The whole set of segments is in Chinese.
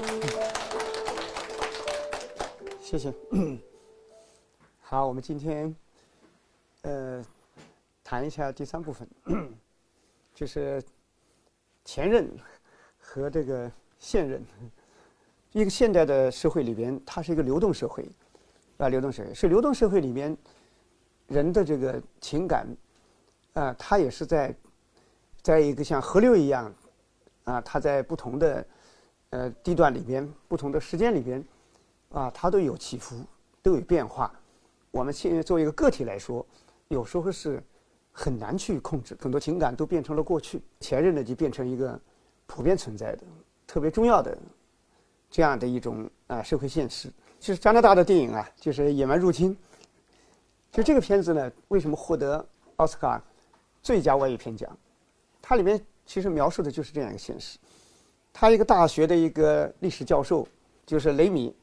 谢谢。好，我们今天呃谈一下第三部分，就是前任和这个现任。一个现代的社会里边，它是一个流动社会，啊，流动社会是流动社会里边人的这个情感，啊，它也是在在一个像河流一样，啊，它在不同的呃地段里边、不同的时间里边，啊，它都有起伏，都有变化。我们现在作为一个个体来说，有时候是很难去控制，很多情感都变成了过去，前任呢就变成一个普遍存在的、特别重要的。这样的一种啊社会现实，就是加拿大的电影啊，就是《野蛮入侵》。就这个片子呢，为什么获得奥斯卡最佳外语片奖？它里面其实描述的就是这样一个现实。他一个大学的一个历史教授，就是雷米，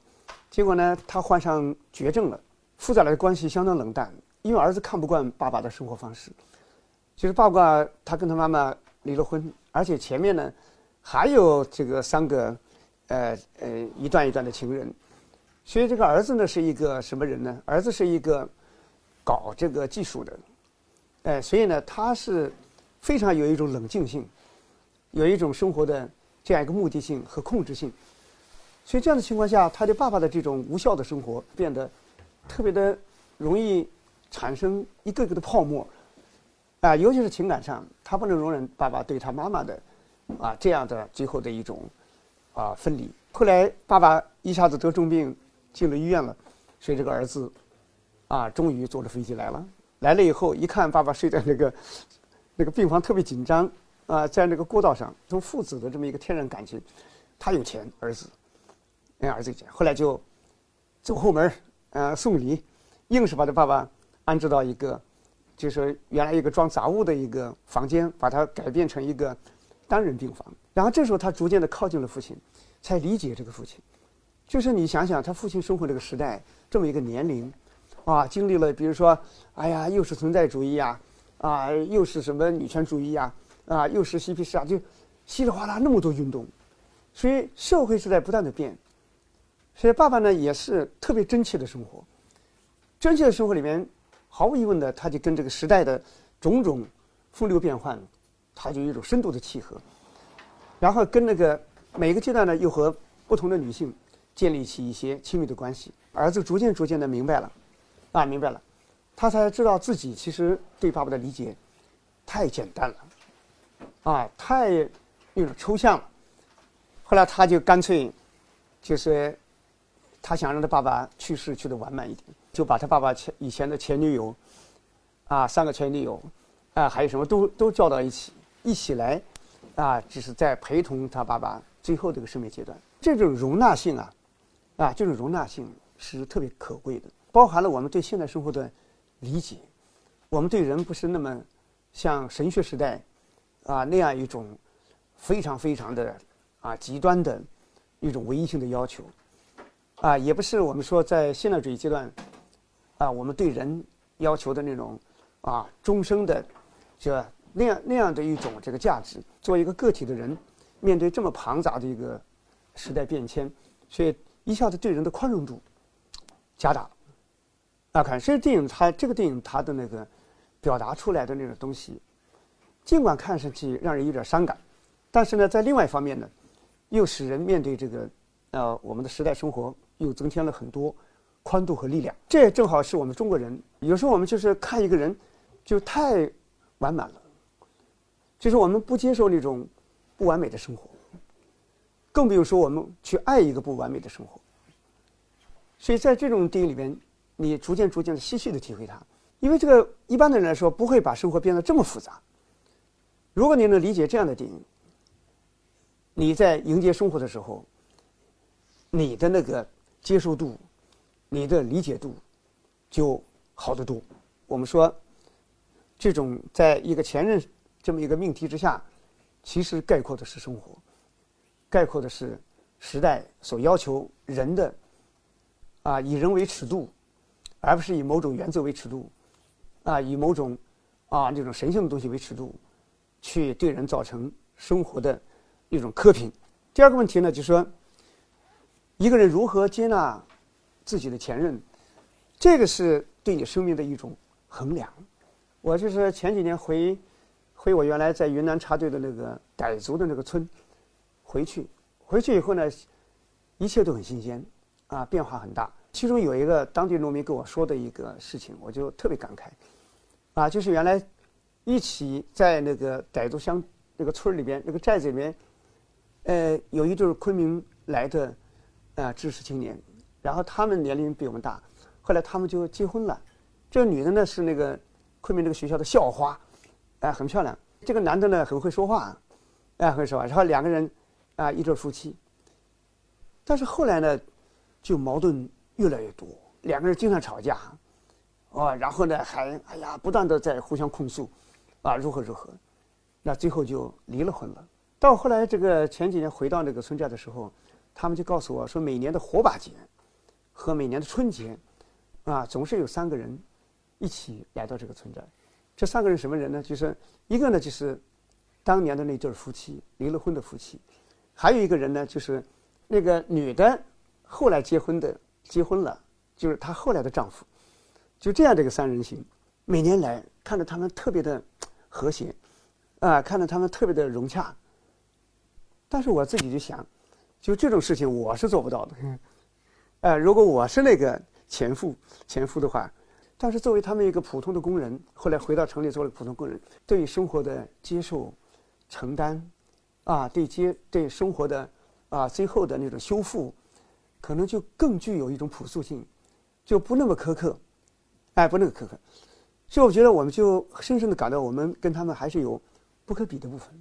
结果呢，他患上绝症了，父子俩的关系相当冷淡，因为儿子看不惯爸爸的生活方式。就是爸爸他跟他妈妈离了婚，而且前面呢还有这个三个。呃呃，一段一段的情人，所以这个儿子呢是一个什么人呢？儿子是一个搞这个技术的，哎，所以呢他是非常有一种冷静性，有一种生活的这样一个目的性和控制性。所以这样的情况下，他对爸爸的这种无效的生活变得特别的容易产生一个个的泡沫，啊，尤其是情感上，他不能容忍爸爸对他妈妈的啊这样的最后的一种。啊，分离。后来爸爸一下子得重病，进了医院了，所以这个儿子，啊，终于坐着飞机来了。来了以后，一看爸爸睡在那个那个病房，特别紧张啊，在那个过道上，从父子的这么一个天然感情，他有钱，儿子，哎儿子有钱。后来就走后门呃，送礼，硬是把他爸爸安置到一个，就是原来一个装杂物的一个房间，把它改变成一个单人病房。然后这时候他逐渐的靠近了父亲，才理解这个父亲。就是你想想，他父亲生活这个时代，这么一个年龄，啊，经历了比如说，哎呀，又是存在主义呀，啊，又是什么女权主义呀，啊，又是嬉皮士啊，就稀里哗啦那么多运动，所以社会是在不断的变。所以爸爸呢也是特别真切的生活，真切的生活里面，毫无疑问的，他就跟这个时代的种种风流变幻，他就有一种深度的契合。然后跟那个每个阶段呢，又和不同的女性建立起一些亲密的关系。儿子逐渐逐渐的明白了，啊，明白了，他才知道自己其实对爸爸的理解太简单了，啊，太那种抽象了。后来他就干脆，就是他想让他爸爸去世去的完满一点，就把他爸爸前以前的前女友，啊，三个前女友，啊，还有什么都都叫到一起，一起来。啊，就是在陪同他爸爸最后这个生命阶段，这种容纳性啊，啊，这种容纳性是特别可贵的，包含了我们对现代生活的理解，我们对人不是那么像神学时代啊那样一种非常非常的啊极端的一种唯一性的要求，啊，也不是我们说在现代主义阶段啊我们对人要求的那种啊终生的这。那样那样的一种这个价值，作为一个个体的人，面对这么庞杂的一个时代变迁，所以一下子对人的宽容度加大了。啊，看，所以电影它这个电影它的那个表达出来的那种东西，尽管看上去让人有点伤感，但是呢，在另外一方面呢，又使人面对这个呃我们的时代生活又增添了很多宽度和力量。这也正好是我们中国人有时候我们就是看一个人就太完满了。就是我们不接受那种不完美的生活，更不用说我们去爱一个不完美的生活。所以在这种电影里边，你逐渐逐渐的细细的体会它，因为这个一般的人来说不会把生活变得这么复杂。如果你能理解这样的电影，你在迎接生活的时候，你的那个接受度、你的理解度就好得多。我们说，这种在一个前任。这么一个命题之下，其实概括的是生活，概括的是时代所要求人的啊，以人为尺度，而不是以某种原则为尺度，啊，以某种啊那种神性的东西为尺度，去对人造成生活的一种苛评。第二个问题呢，就是说，一个人如何接纳自己的前任，这个是对你生命的一种衡量。我就是前几年回回我原来在云南插队的那个傣族的那个村回去，回去以后呢，一切都很新鲜，啊，变化很大。其中有一个当地农民跟我说的一个事情，我就特别感慨，啊，就是原来一起在那个傣族乡那个村里边那个寨子里面，呃，有一对昆明来的啊知识青年，然后他们年龄比我们大，后来他们就结婚了。这个女的呢是那个昆明这个学校的校花，哎，很漂亮。这个男的呢很会说话，哎，会说话。然后两个人啊一对夫妻，但是后来呢就矛盾越来越多，两个人经常吵架，啊，然后呢还哎呀不断的在互相控诉，啊如何如何，那最后就离了婚了。到后来这个前几年回到那个村寨的时候，他们就告诉我说，每年的火把节和每年的春节，啊总是有三个人一起来到这个村寨。这三个人什么人呢？就是一个呢就是当年的那对夫妻，离了婚的夫妻，还有一个人呢就是那个女的后来结婚的，结婚了，就是她后来的丈夫，就这样的一个三人行，每年来看着他们特别的和谐，啊，看着他们特别的融洽。但是我自己就想，就这种事情我是做不到的，呃，如果我是那个前夫前夫的话，但是作为他们一个普通的工人，后来回到城里做了普通工人，对生活的接受、承担，啊，对接对生活的啊最后的那种修复，可能就更具有一种朴素性，就不那么苛刻，哎，不那么苛刻，所以我觉得我们就深深的感到我们跟他们还是有不可比的部分，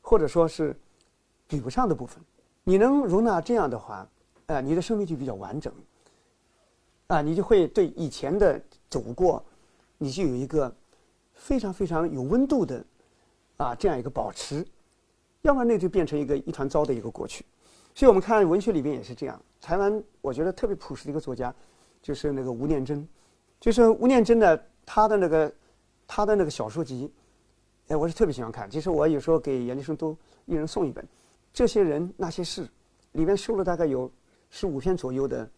或者说是。比不上的部分，你能容纳这样的话，啊，你的生命就比较完整，啊，你就会对以前的走过，你就有一个非常非常有温度的，啊，这样一个保持，要不然那就变成一个一团糟的一个过去。所以我们看文学里边也是这样。台湾我觉得特别朴实的一个作家，就是那个吴念真，就是吴念真的他的那个他的那个小说集，哎，我是特别喜欢看。其实我有时候给研究生都一人送一本。这些人那些事，里面收了大概有十五篇左右的，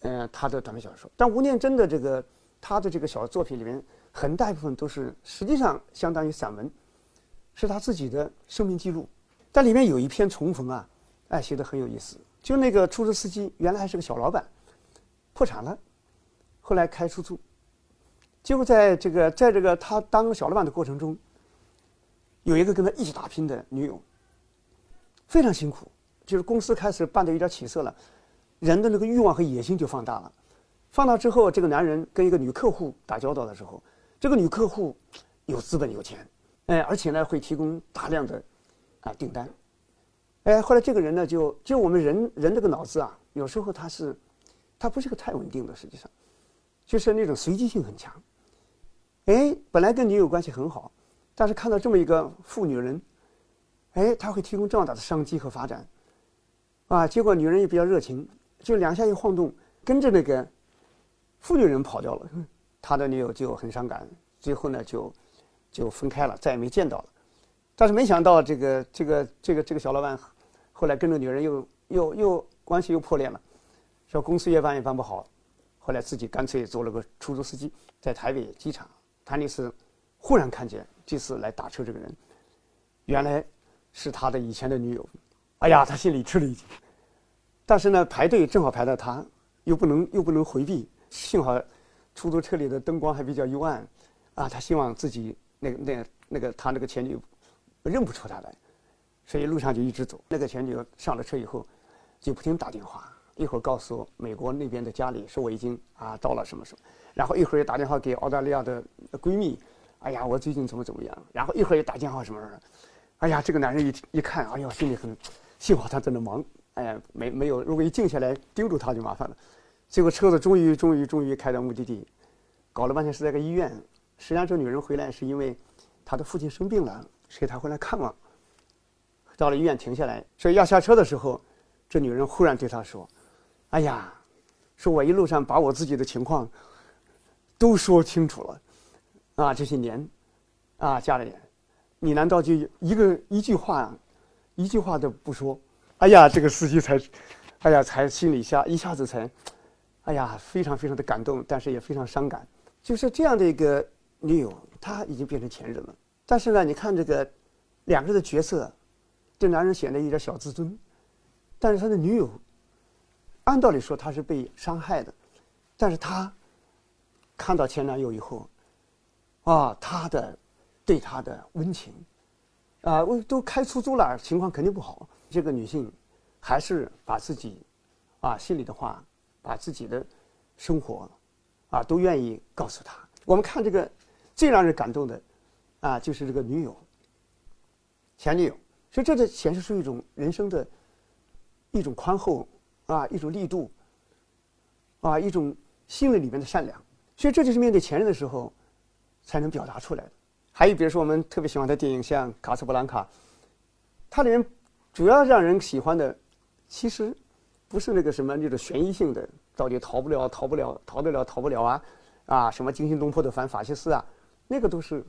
呃，他的短篇小说。但吴念真的这个他的这个小作品里面，很大一部分都是实际上相当于散文，是他自己的生命记录。但里面有一篇重逢啊，哎，写的很有意思。就那个出租司机原来还是个小老板，破产了，后来开出租，结果在这个在这个他当小老板的过程中，有一个跟他一起打拼的女友。非常辛苦，就是公司开始办的有点起色了，人的那个欲望和野心就放大了。放大之后，这个男人跟一个女客户打交道的时候，这个女客户有资本有钱，哎，而且呢会提供大量的啊订单。哎，后来这个人呢就就我们人人这个脑子啊，有时候他是他不是个太稳定的，实际上就是那种随机性很强。哎，本来跟女友关系很好，但是看到这么一个富女人。哎，他会提供这么大的商机和发展，啊！结果女人也比较热情，就两下一晃动，跟着那个妇女人跑掉了。他的女友就很伤感，最后呢就就分开了，再也没见到了。但是没想到，这个这个这个这个小老板后来跟着女人又又又关系又破裂了，说公司越办越办不好，后来自己干脆做了个出租司机，在台北机场。他那次忽然看见这次来打车这个人，原来。是他的以前的女友，哎呀，他心里吃了一惊。但是呢，排队正好排到他，又不能又不能回避。幸好出租车里的灯光还比较幽暗，啊，他希望自己那个那那个他那个前女友认不出他来，所以路上就一直走。那个前女友上了车以后，就不停打电话，一会儿告诉美国那边的家里说我已经啊到了什么什么，然后一会儿又打电话给澳大利亚的闺蜜，哎呀，我最近怎么怎么样，然后一会儿又打电话什么什么。哎呀，这个男人一一看，哎呦，心里很，幸好他在那忙，哎，没没有，如果一静下来盯住他就麻烦了。结果车子终于终于终于开到目的地，搞了半天是在个医院。实际上这女人回来是因为她的父亲生病了，所以她回来看望。到了医院停下来，所以要下车的时候，这女人忽然对他说：“哎呀，说我一路上把我自己的情况都说清楚了，啊，这些年，啊，家里人。”你难道就一个一句话，一句话都不说？哎呀，这个司机才哎呀，才心里下一下子才，哎呀，非常非常的感动，但是也非常伤感。就是这样的一个女友，她已经变成前任了。但是呢，你看这个两个人的角色，这男人显得有点小自尊，但是他的女友，按道理说他是被伤害的，但是他看到前男友以后，啊，他的对他的温情，啊，我都开出租了，情况肯定不好。这个女性还是把自己啊心里的话，把自己的生活啊都愿意告诉他。我们看这个最让人感动的啊，就是这个女友前女友，所以这就显示出一种人生的一种宽厚啊，一种力度啊，一种心里里面的善良。所以这就是面对前任的时候才能表达出来的。还有比如说我们特别喜欢的电影，像《卡斯布兰卡》，它里面。主要让人喜欢的，其实不是那个什么那种悬疑性的，到底逃不了、逃不了、逃得了、逃不了啊，啊，什么惊心动魄的反法西斯啊，那个都是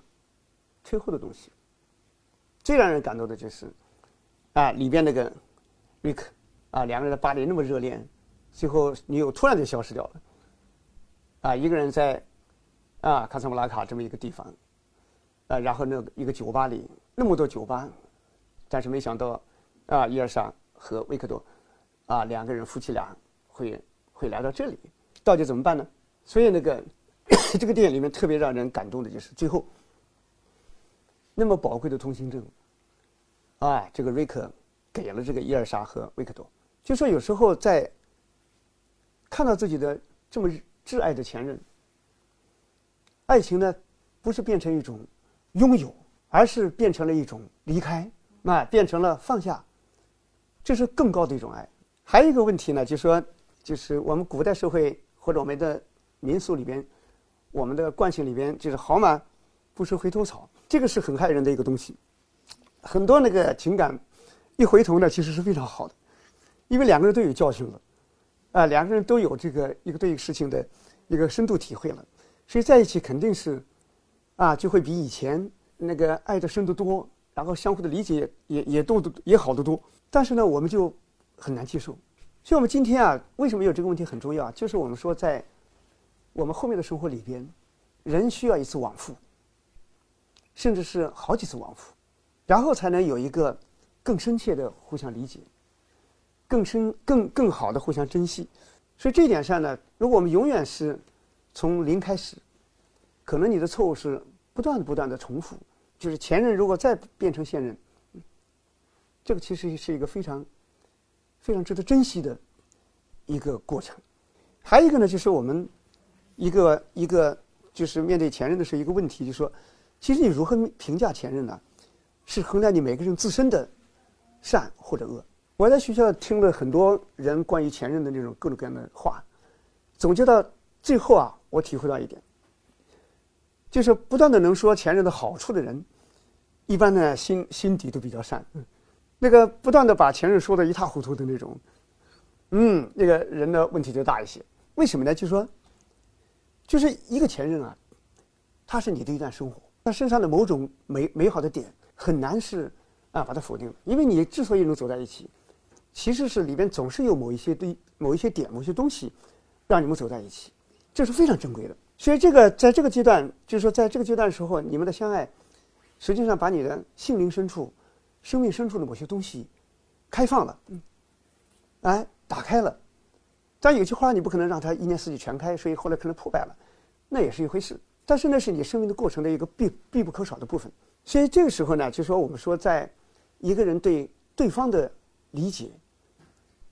退后的东西。最让人感动的就是，啊，里边那个瑞克，啊，两个人在巴黎那么热恋，最后女友突然就消失掉了，啊，一个人在啊卡萨布拉卡这么一个地方，啊，然后那个一个酒吧里那么多酒吧，但是没想到。啊，伊尔莎和维克多，啊，两个人夫妻俩会会来到这里，到底怎么办呢？所以那个 这个电影里面特别让人感动的就是最后那么宝贵的通行证，啊，这个瑞克给了这个伊尔莎和维克多，就说有时候在看到自己的这么挚爱的前任，爱情呢不是变成一种拥有，而是变成了一种离开，那变成了放下。这是更高的一种爱。还有一个问题呢，就说，就是我们古代社会或者我们的民俗里边，我们的惯性里边，就是好马不吃回头草，这个是很害人的一个东西。很多那个情感一回头呢，其实是非常好的，因为两个人都有教训了，啊，两个人都有这个一个对事情的一个深度体会了，所以在一起肯定是啊，就会比以前那个爱的深得多，然后相互的理解也也多也好得多。但是呢，我们就很难接受。所以，我们今天啊，为什么有这个问题很重要？就是我们说，在我们后面的生活里边，人需要一次往复，甚至是好几次往复，然后才能有一个更深切的互相理解，更深、更更好的互相珍惜。所以这一点上呢，如果我们永远是从零开始，可能你的错误是不断的、不断的重复。就是前任如果再变成现任。这个其实是一个非常、非常值得珍惜的一个过程。还有一个呢，就是我们一个一个就是面对前任的时候一个问题，就是说，其实你如何评价前任呢？是衡量你每个人自身的善或者恶。我在学校听了很多人关于前任的那种各种各样的话，总结到最后啊，我体会到一点，就是不断的能说前任的好处的人，一般呢心心底都比较善。那个不断的把前任说的一塌糊涂的那种，嗯，那个人的问题就大一些。为什么呢？就是说，就是一个前任啊，他是你的一段生活，他身上的某种美美好的点很难是啊把它否定了。因为你之所以能走在一起，其实是里边总是有某一些对某一些点、某些东西，让你们走在一起，这是非常珍贵的。所以这个在这个阶段，就是说在这个阶段的时候，你们的相爱，实际上把你的心灵深处。生命深处的某些东西开放了，嗯，哎，打开了。但有些花你不可能让它一年四季全开，所以后来可能破败了，那也是一回事。但是那是你生命的过程的一个必必不可少的部分。所以这个时候呢，就说我们说，在一个人对对方的理解、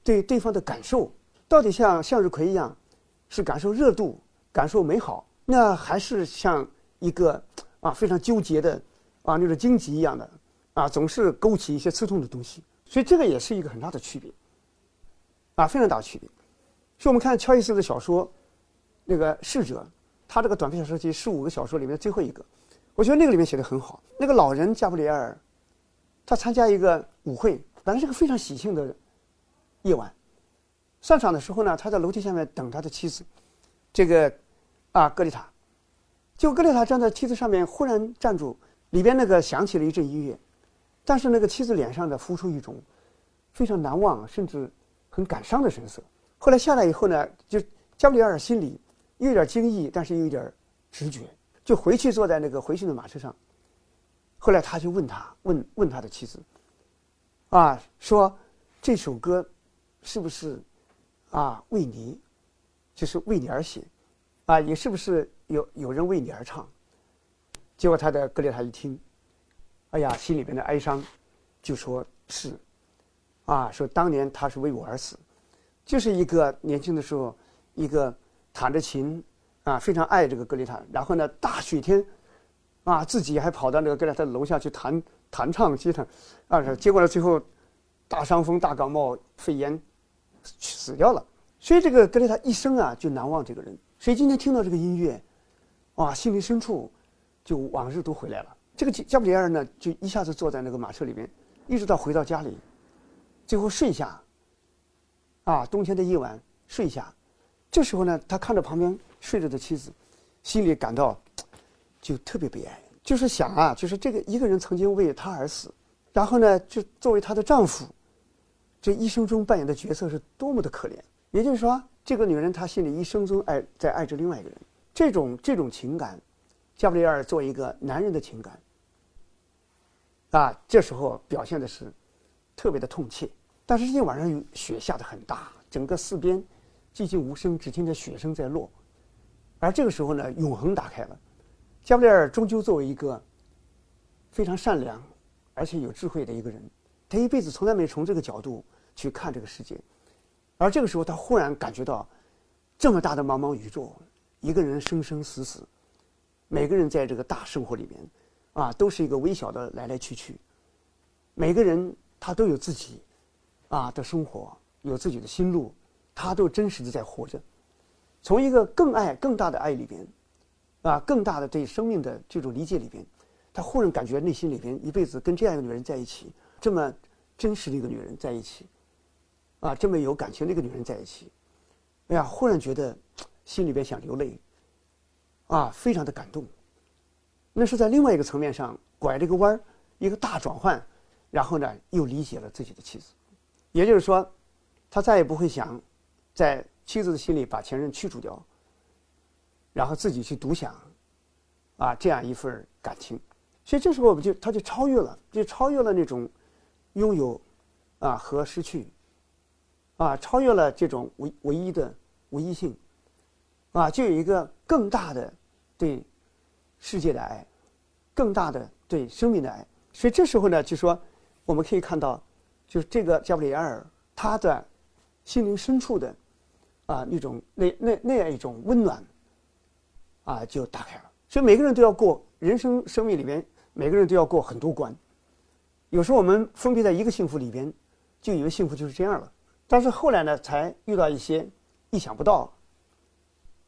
对对方的感受，到底像向日葵一样，是感受热度、感受美好，那还是像一个啊非常纠结的啊那种荆棘一样的。啊，总是勾起一些刺痛的东西，所以这个也是一个很大的区别，啊，非常大的区别。所以我们看乔伊斯的小说，那个《逝者》，他这个短篇小说集十五个小说里面最后一个，我觉得那个里面写的很好。那个老人加布里埃尔，他参加一个舞会，本来是个非常喜庆的人夜晚，上场的时候呢，他在楼梯下面等他的妻子，这个啊格丽塔，结果格丽塔站在梯子上面，忽然站住，里边那个响起了一阵音乐。但是那个妻子脸上的浮出一种非常难忘，甚至很感伤的神色。后来下来以后呢，就加布里尔心里又有点惊异，但是又有点直觉，就回去坐在那个回去的马车上。后来他就问他，问问他的妻子，啊，说这首歌是不是啊为你，就是为你而写，啊，也是不是有有人为你而唱？结果他的格列塔一听，哎呀，心里边的哀伤，就说是，啊，说当年他是为我而死，就是一个年轻的时候，一个弹着琴，啊，非常爱这个格列塔，然后呢，大雪天。啊，自己还跑到那个格列塔楼下去弹弹唱吉他，啊，结果呢，最后大伤风、大感冒、肺炎死掉了。所以这个格雷塔一生啊就难忘这个人。所以今天听到这个音乐，哇，心灵深处就往日都回来了。这个加布里埃尔呢，就一下子坐在那个马车里面，一直到回到家里，最后睡下。啊，冬天的夜晚睡下，这时候呢，他看着旁边睡着的妻子，心里感到。就特别悲哀，就是想啊，就是这个一个人曾经为他而死，然后呢，就作为他的丈夫，这一生中扮演的角色是多么的可怜。也就是说，这个女人她心里一生中爱在爱着另外一个人，这种这种情感，加布里尔作为一个男人的情感，啊，这时候表现的是特别的痛切。但是这天晚上雪下的很大，整个四边寂静无声，只听着雪声在落，而这个时候呢，永恒打开了。加布里尔终究作为一个非常善良而且有智慧的一个人，他一辈子从来没从这个角度去看这个世界，而这个时候他忽然感觉到，这么大的茫茫宇宙，一个人生生死死，每个人在这个大生活里面，啊，都是一个微小的来来去去，每个人他都有自己啊的生活，有自己的心路，他都真实的在活着，从一个更爱更大的爱里边。啊，更大的对生命的这种理解里边，他忽然感觉内心里边一辈子跟这样一个女人在一起，这么真实的一个女人在一起，啊，这么有感情的一个女人在一起，哎呀，忽然觉得心里边想流泪，啊，非常的感动。那是在另外一个层面上拐了一个弯儿，一个大转换，然后呢，又理解了自己的妻子，也就是说，他再也不会想在妻子的心里把前任驱逐掉。然后自己去独享，啊，这样一份感情，所以这时候我们就他就超越了，就超越了那种拥有啊和失去，啊，超越了这种唯唯一的唯一性，啊，就有一个更大的对世界的爱，更大的对生命的爱。所以这时候呢，就说我们可以看到，就是这个加布里埃尔他的心灵深处的啊那种那那那样一种温暖。啊，就打开了。所以每个人都要过人生生命里面，每个人都要过很多关。有时候我们封闭在一个幸福里边，就以为幸福就是这样了。但是后来呢，才遇到一些意想不到，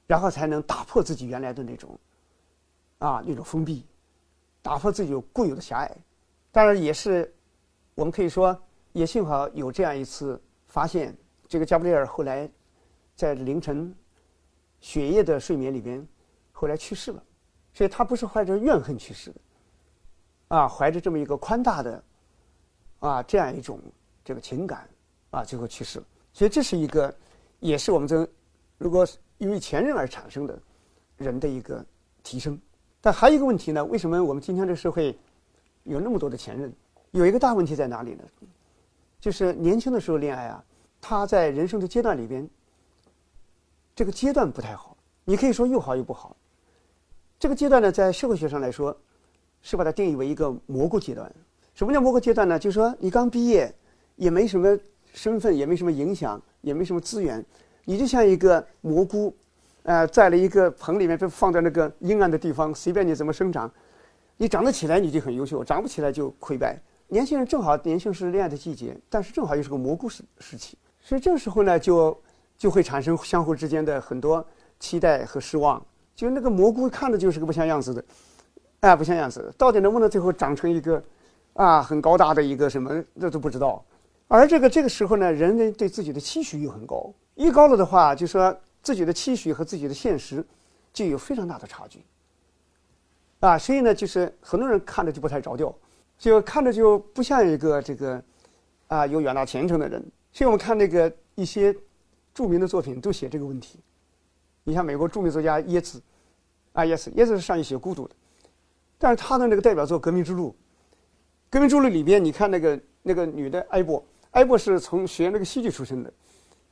然后才能打破自己原来的那种啊那种封闭，打破自己固有的狭隘。当然也是，我们可以说也幸好有这样一次发现。这个加布里尔后来在凌晨血液的睡眠里边。后来去世了，所以他不是怀着怨恨去世的，啊，怀着这么一个宽大的，啊，这样一种这个情感，啊，最后去世了。所以这是一个，也是我们这如果因为前任而产生的人的一个提升。但还有一个问题呢，为什么我们今天这个社会有那么多的前任？有一个大问题在哪里呢？就是年轻的时候恋爱啊，他在人生的阶段里边，这个阶段不太好。你可以说又好又不好。这个阶段呢，在社会学上来说，是把它定义为一个蘑菇阶段。什么叫蘑菇阶段呢？就是说，你刚毕业，也没什么身份，也没什么影响，也没什么资源，你就像一个蘑菇，呃，在了一个棚里面，被放在那个阴暗的地方，随便你怎么生长，你长得起来你就很优秀，长不起来就溃败。年轻人正好年轻是恋爱的季节，但是正好又是个蘑菇时时期，所以这时候呢，就就会产生相互之间的很多期待和失望。就那个蘑菇看着就是个不像样子的，哎，不像样子，到底能不能最后长成一个，啊，很高大的一个什么，这都不知道。而这个这个时候呢，人人对自己的期许又很高，一高了的话，就说自己的期许和自己的现实就有非常大的差距。啊，所以呢，就是很多人看着就不太着调，就看着就不像一个这个，啊，有远大前程的人。所以我们看那个一些著名的作品都写这个问题。你像美国著名作家耶茨，啊耶茨，耶茨是善于写孤独的，但是他的那个代表作《革命之路》，《革命之路》里边，你看那个那个女的艾博，艾博是从学那个戏剧出身的，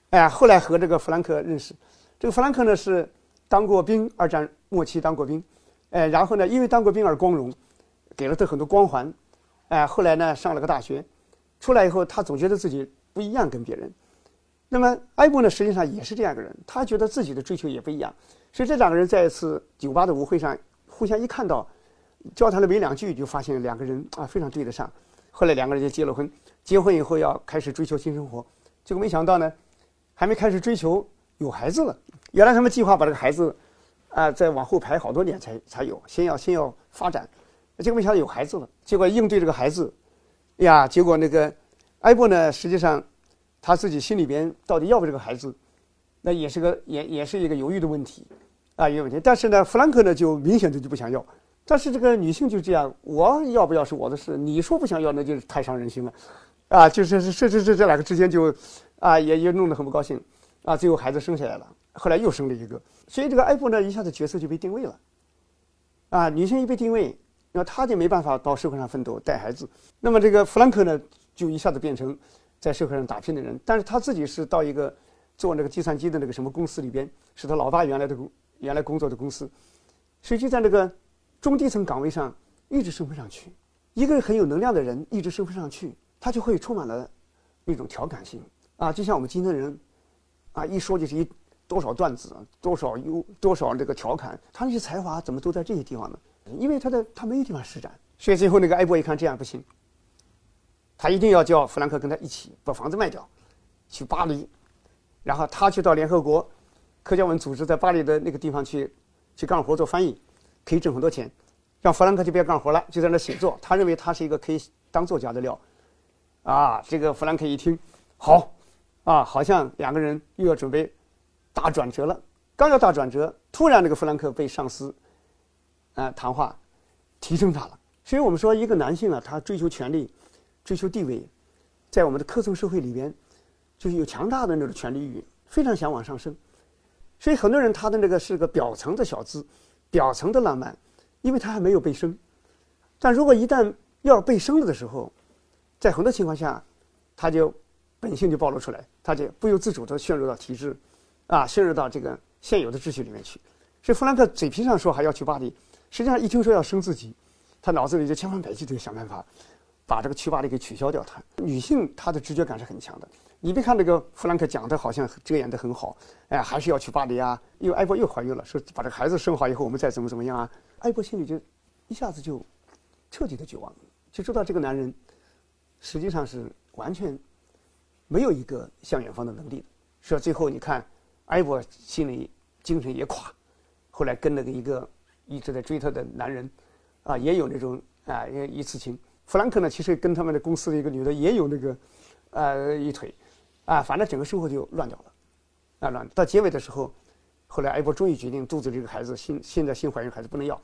哎，后来和这个弗兰克认识，这个弗兰克呢是当过兵，二战末期当过兵，哎，然后呢因为当过兵而光荣，给了他很多光环，哎，后来呢上了个大学，出来以后他总觉得自己不一样跟别人。那么，艾博呢，实际上也是这样一个人，他觉得自己的追求也不一样，所以这两个人在一次酒吧的舞会上，互相一看到，交谈了没两句，就发现两个人啊非常对得上，后来两个人就结了婚，结婚以后要开始追求新生活，结果没想到呢，还没开始追求有孩子了。原来他们计划把这个孩子，啊再往后排好多年才才有，先要先要发展，结果没想到有孩子了，结果应对这个孩子，哎呀，结果那个埃博呢，实际上。他自己心里边到底要不这个孩子，那也是个也也是一个犹豫的问题，啊，一个问题。但是呢，弗兰克呢就明显的就不想要。但是这个女性就这样，我要不要是我的事，你说不想要，那就是太伤人心了，啊，就是这这这这两个之间就，啊，也也弄得很不高兴，啊，最后孩子生下来了，后来又生了一个，所以这个艾布呢一下子角色就被定位了，啊，女性一被定位，那她就没办法到社会上奋斗带孩子，那么这个弗兰克呢就一下子变成。在社会上打拼的人，但是他自己是到一个做那个计算机的那个什么公司里边，是他老爸原来的工原来工作的公司，所以就在那个中低层岗位上一直升不上去。一个很有能量的人一直升不上去，他就会充满了那种调侃性啊，就像我们今天的人啊，一说就是一多少段子，多少有多少这个调侃，他那些才华怎么都在这些地方呢？因为他的他没有地方施展，所以最后那个艾博一看这样不行。他一定要叫弗兰克跟他一起把房子卖掉，去巴黎，然后他去到联合国科教文组织在巴黎的那个地方去去干活做翻译，可以挣很多钱。让弗兰克就别干活了，就在那写作。他认为他是一个可以当作家的料。啊，这个弗兰克一听，好，啊，好像两个人又要准备大转折了。刚要大转折，突然那个弗兰克被上司啊谈话提升他了。所以我们说，一个男性啊，他追求权力。追求地位，在我们的科层社会里边，就是有强大的那种权力欲，非常想往上升。所以很多人他的那个是个表层的小资，表层的浪漫，因为他还没有被生。但如果一旦要被生了的时候，在很多情况下，他就本性就暴露出来，他就不由自主地陷入到体制，啊，陷入到这个现有的秩序里面去。所以弗兰克嘴皮上说还要去巴黎，实际上一听说要生自己，他脑子里就千方百计地想办法。把这个去巴黎给取消掉，他女性她的直觉感是很强的。你别看那个弗兰克讲的好像遮掩的很好，哎，还是要去巴黎啊。因为艾博又怀孕了，说把这孩子生好以后，我们再怎么怎么样啊。艾博心里就一下子就彻底的绝望，就知道这个男人实际上是完全没有一个向远方的能力。说最后你看，艾博心里精神也垮，后来跟那个一个一直在追他的男人啊，也有那种啊一次情。弗兰克呢，其实跟他们的公司的一个女的也有那个，呃，一腿，啊，反正整个生活就乱掉了，啊，乱。到结尾的时候，后来艾博终于决定肚子里这个孩子新现在新怀孕孩子不能要，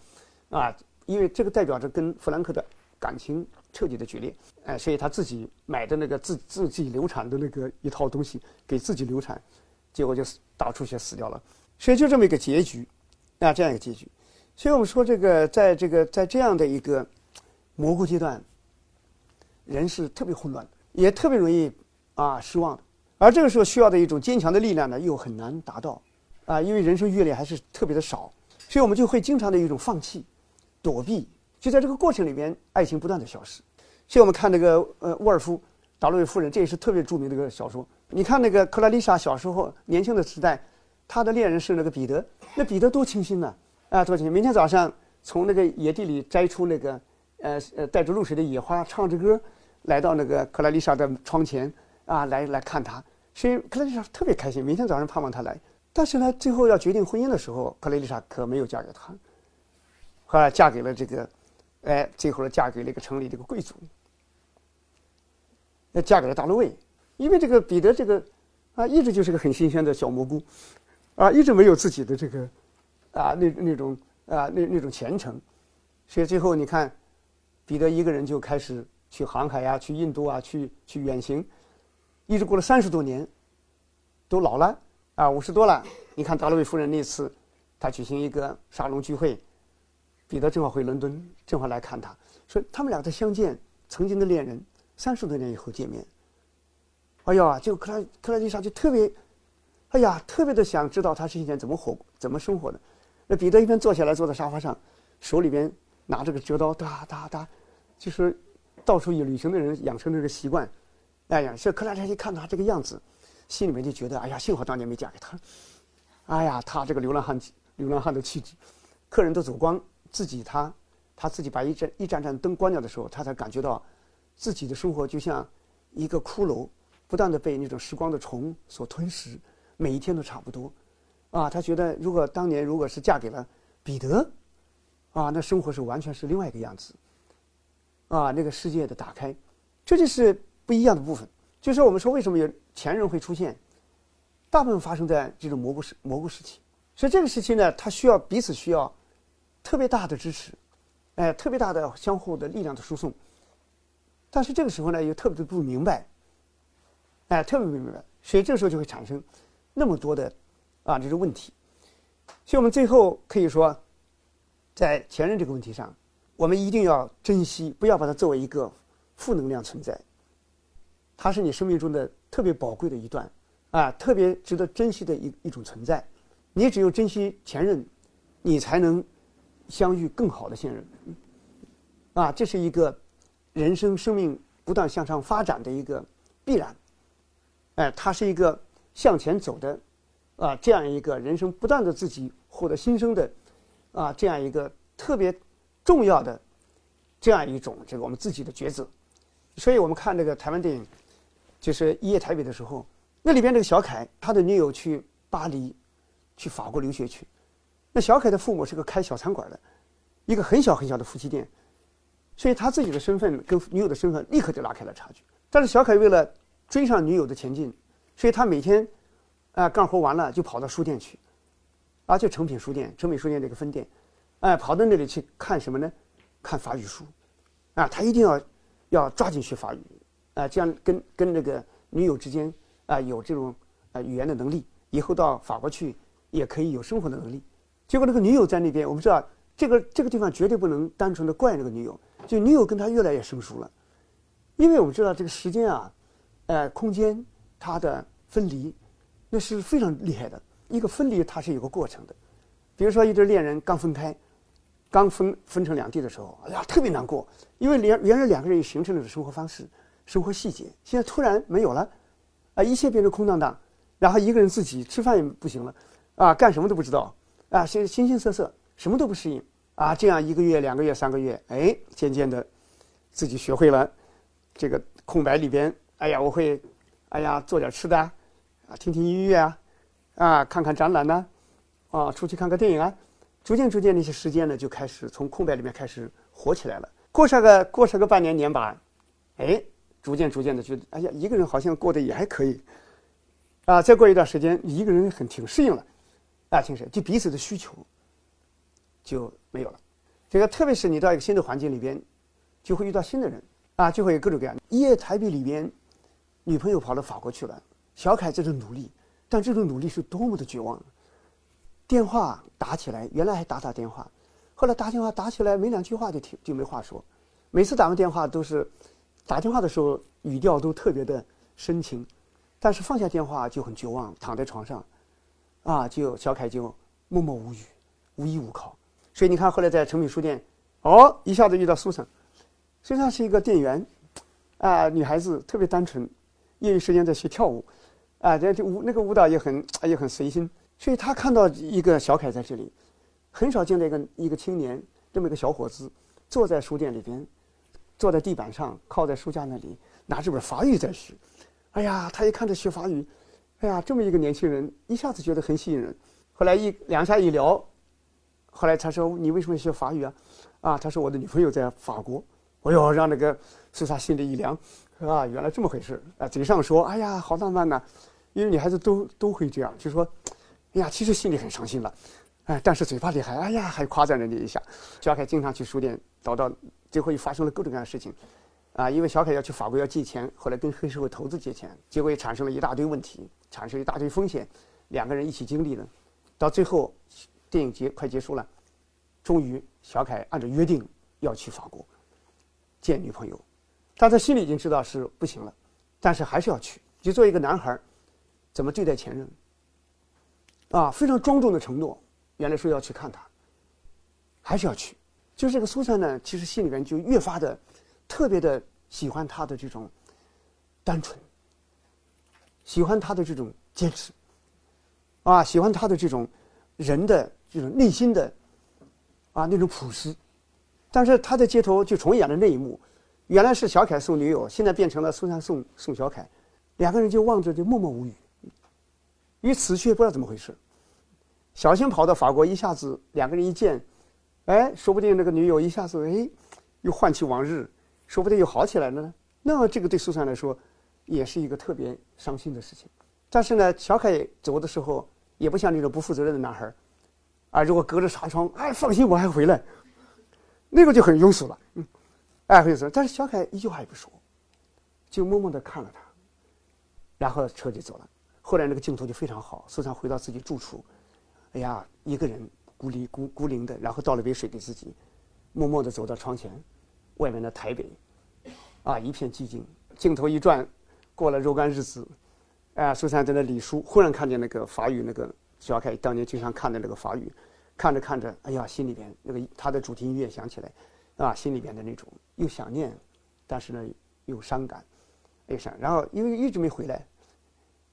啊，因为这个代表着跟弗兰克的感情彻底的决裂，哎，所以他自己买的那个自自己流产的那个一套东西给自己流产，结果就大出血死掉了，所以就这么一个结局，啊，这样一个结局。所以我们说这个在这个在这样的一个模糊阶段。人是特别混乱的，也特别容易啊失望的，而这个时候需要的一种坚强的力量呢，又很难达到，啊，因为人生阅历还是特别的少，所以我们就会经常的一种放弃、躲避，就在这个过程里边，爱情不断的消失。所以我们看那个呃沃尔夫《达洛维夫人》，这也是特别著名的一个小说。你看那个克拉丽莎小时候年轻的时代，她的恋人是那个彼得，那彼得多清新呐，啊多清新！明天早上从那个野地里摘出那个呃呃带着露水的野花，唱着歌。来到那个克拉丽莎的窗前啊，来来看他，所以克雷丽莎特别开心，每天早上盼望他来。但是呢，最后要决定婚姻的时候，克雷丽莎可没有嫁给他，后来嫁给了这个，哎，最后呢，嫁给了一个城里这个贵族，要嫁给了大陆卫，因为这个彼得这个啊，一直就是个很新鲜的小蘑菇，啊，一直没有自己的这个啊那那种啊那那种前程，所以最后你看，彼得一个人就开始。去航海呀，去印度啊，去去远行，一直过了三十多年，都老了啊，五十多了。你看达洛维夫人那次，她举行一个沙龙聚会，彼得正好回伦敦，正好来看她，说他们俩在相见，曾经的恋人，三十多年以后见面。哎呀，就克拉克拉丽莎就特别，哎呀，特别的想知道他是一天怎么活、怎么生活的。那彼得一边坐下来，坐在沙发上，手里边拿着个折刀，哒哒哒，就是到处有旅行的人养成这个习惯。哎呀，这克拉丽莎一看他这个样子，心里面就觉得，哎呀，幸好当年没嫁给他。哎呀，他这个流浪汉、流浪汉的气质，客人都走光，自己他他自己把一盏一盏盏灯关掉的时候，他才感觉到自己的生活就像一个骷髅。不断的被那种时光的虫所吞噬，每一天都差不多，啊，他觉得如果当年如果是嫁给了彼得，啊，那生活是完全是另外一个样子，啊，那个世界的打开，这就是不一样的部分。就是我们说为什么有前任会出现，大部分发生在这种蘑菇时蘑菇时期，所以这个时期呢，他需要彼此需要特别大的支持，哎，特别大的相互的力量的输送，但是这个时候呢，又特别的不明白。哎，特别不明白，所以这个时候就会产生那么多的啊这种问题。所以我们最后可以说，在前任这个问题上，我们一定要珍惜，不要把它作为一个负能量存在。它是你生命中的特别宝贵的一段啊，特别值得珍惜的一一种存在。你只有珍惜前任，你才能相遇更好的现任。啊，这是一个人生生命不断向上发展的一个必然。哎，它是一个向前走的，啊，这样一个人生不断的自己获得新生的，啊，这样一个特别重要的这样一种这个我们自己的抉择。所以我们看这个台湾电影，就是《一夜台北》的时候，那里边这个小凯他的女友去巴黎，去法国留学去，那小凯的父母是个开小餐馆的，一个很小很小的夫妻店，所以他自己的身份跟女友的身份立刻就拉开了差距。但是小凯为了追上女友的前进，所以他每天，啊，干活完了就跑到书店去，啊，就诚品书店、诚品书店这个分店，哎，跑到那里去看什么呢？看法语书，啊，他一定要要抓紧学法语，啊，这样跟跟那个女友之间啊有这种啊语言的能力，以后到法国去也可以有生活的能力。结果那个女友在那边，我们知道这个这个地方绝对不能单纯的怪那个女友，就女友跟他越来越生疏了，因为我们知道这个时间啊。呃，空间它的分离，那是非常厉害的。一个分离它是有个过程的，比如说一对恋人刚分开，刚分分成两地的时候，哎呀，特别难过，因为连原来两个人形成了生活方式、生活细节，现在突然没有了，啊，一切变成空荡荡，然后一个人自己吃饭也不行了，啊，干什么都不知道，啊，形形形色色，什么都不适应，啊，这样一个月、两个月、三个月，哎，渐渐的，自己学会了这个空白里边。哎呀，我会，哎呀，做点吃的，啊，听听音乐啊，啊，看看展览呢，啊，出去看个电影啊，逐渐逐渐那些时间呢，就开始从空白里面开始活起来了。过上个过上个半年年吧，哎，逐渐逐渐的觉得，哎呀，一个人好像过得也还可以，啊，再过一段时间，一个人很挺适应了，啊，挺适应，就彼此的需求就没有了。这个特别是你到一个新的环境里边，就会遇到新的人，啊，就会有各种各样。一夜台北里边。女朋友跑到法国去了，小凯在这努力，但这种努力是多么的绝望。电话打起来，原来还打打电话，后来打电话打起来没两句话就停就没话说。每次打完电话都是，打电话的时候语调都特别的深情，但是放下电话就很绝望，躺在床上，啊，就小凯就默默无语，无依无靠。所以你看，后来在诚品书店，哦，一下子遇到苏珊，苏珊是一个店员，啊，女孩子特别单纯。业余时间在学跳舞，啊，这这舞那个舞蹈也很也很随心，所以他看到一个小凯在这里，很少见到一个一个青年这么一个小伙子坐在书店里边，坐在地板上靠在书架那里拿着本法语在学，哎呀，他一看着学法语，哎呀，这么一个年轻人一下子觉得很吸引人，后来一两下一聊，后来他说你为什么学法语啊？啊，他说我的女朋友在法国，哎呦，让那个苏莎心里一凉。啊，原来这么回事啊！嘴上说“哎呀，好浪漫呐”，因为女孩子都都会这样，就说“哎呀”，其实心里很伤心了，哎，但是嘴巴里还“哎呀”，还夸赞人家一下。小凯经常去书店叨叨，最后又发生了各种各样的事情，啊，因为小凯要去法国要借钱，后来跟黑社会头子借钱，结果也产生了一大堆问题，产生一大堆风险，两个人一起经历了，到最后电影结快结束了，终于小凯按照约定要去法国见女朋友，但他心里已经知道是不行了，但是还是要去。就作为一个男孩，怎么对待前任？啊，非常庄重的承诺，原来说要去看他，还是要去。就这个苏珊呢，其实心里面就越发的特别的喜欢他的这种单纯，喜欢他的这种坚持，啊，喜欢他的这种人的这种内心的啊那种朴实。但是他在街头就重演了那一幕，原来是小凯送女友，现在变成了苏珊送送小凯，两个人就望着就默默无语。于此却不知道怎么回事，小心跑到法国，一下子两个人一见，哎，说不定那个女友一下子哎，又唤起往日，说不定又好起来了呢。那么这个对苏珊来说，也是一个特别伤心的事情。但是呢，小凯走的时候也不像那种不负责任的男孩儿啊，如果隔着纱窗，哎，放心，我还回来，那个就很庸俗了，嗯，哎，很庸俗。但是小凯一句话也不说，就默默地看了他，然后车就走了。后来那个镜头就非常好，苏珊回到自己住处，哎呀，一个人孤立孤孤零的，然后倒了杯水给自己，默默地走到窗前，外面的台北，啊，一片寂静。镜头一转，过了若干日子，哎，苏珊在那理书，忽然看见那个法语那个小凯当年经常看的那个法语，看着看着，哎呀，心里边那个他的主题音乐响起来，啊，心里边的那种又想念，但是呢又伤感，又想，然后因为一直没回来。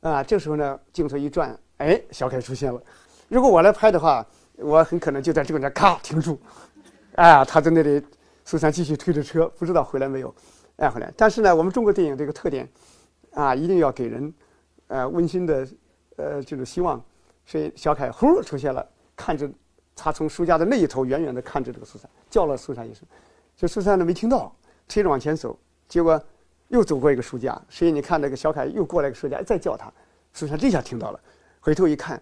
啊，这时候呢，镜头一转，哎，小凯出现了。如果我来拍的话，我很可能就在这个那咔停住。啊，他在那里，苏珊继续推着车，不知道回来没有，哎，回来。但是呢，我们中国电影这个特点，啊，一定要给人，呃，温馨的，呃，这种希望。所以小凯呼出现了，看着他从书架的那一头远远的看着这个苏珊，叫了苏珊一声，这苏珊呢没听到，推着往前走，结果。又走过一个书架，所以你看那个小凯又过来一个书架，再叫他，苏珊这下听到了，回头一看，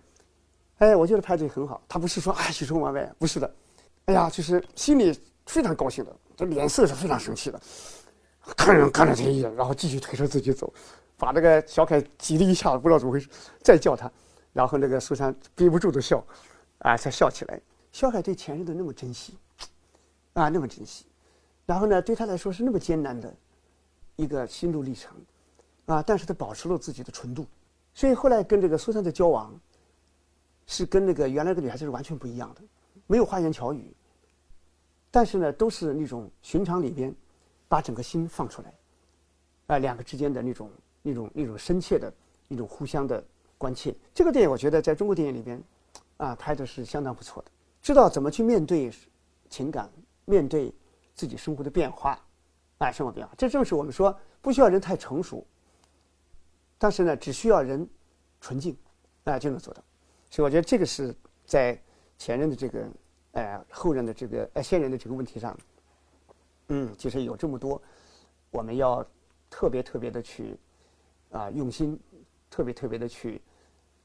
哎，我觉得拍的很好。他不是说啊喜出望外，不是的，哎呀，就是心里非常高兴的，这脸色是非常生气的，看人看了这一眼，然后继续推着自己走，把那个小凯挤了一下，不知道怎么回事，再叫他，然后那个苏珊憋不住的笑，啊，才笑起来。小凯对前任的那么珍惜，啊，那么珍惜，然后呢，对他来说是那么艰难的。一个心路历程，啊！但是他保持了自己的纯度，所以后来跟这个苏珊的交往，是跟那个原来的女孩子是完全不一样的，没有花言巧语，但是呢，都是那种寻常里边，把整个心放出来，啊，两个之间的那种、那种、那种深切的、那种互相的关切。这个电影我觉得在中国电影里边，啊，拍的是相当不错的，知道怎么去面对情感，面对自己生活的变化。哎，生活变化，这正是我们说不需要人太成熟，但是呢，只需要人纯净，哎，就能做到。所以我觉得这个是在前任的这个，哎，后任的这个，哎，现任的这个问题上，嗯，其实有这么多我们要特别特别的去啊用心，特别特别的去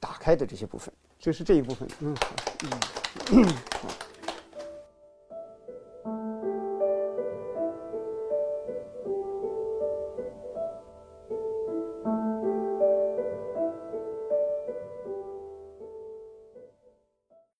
打开的这些部分，就是这一部分，嗯，嗯，嗯。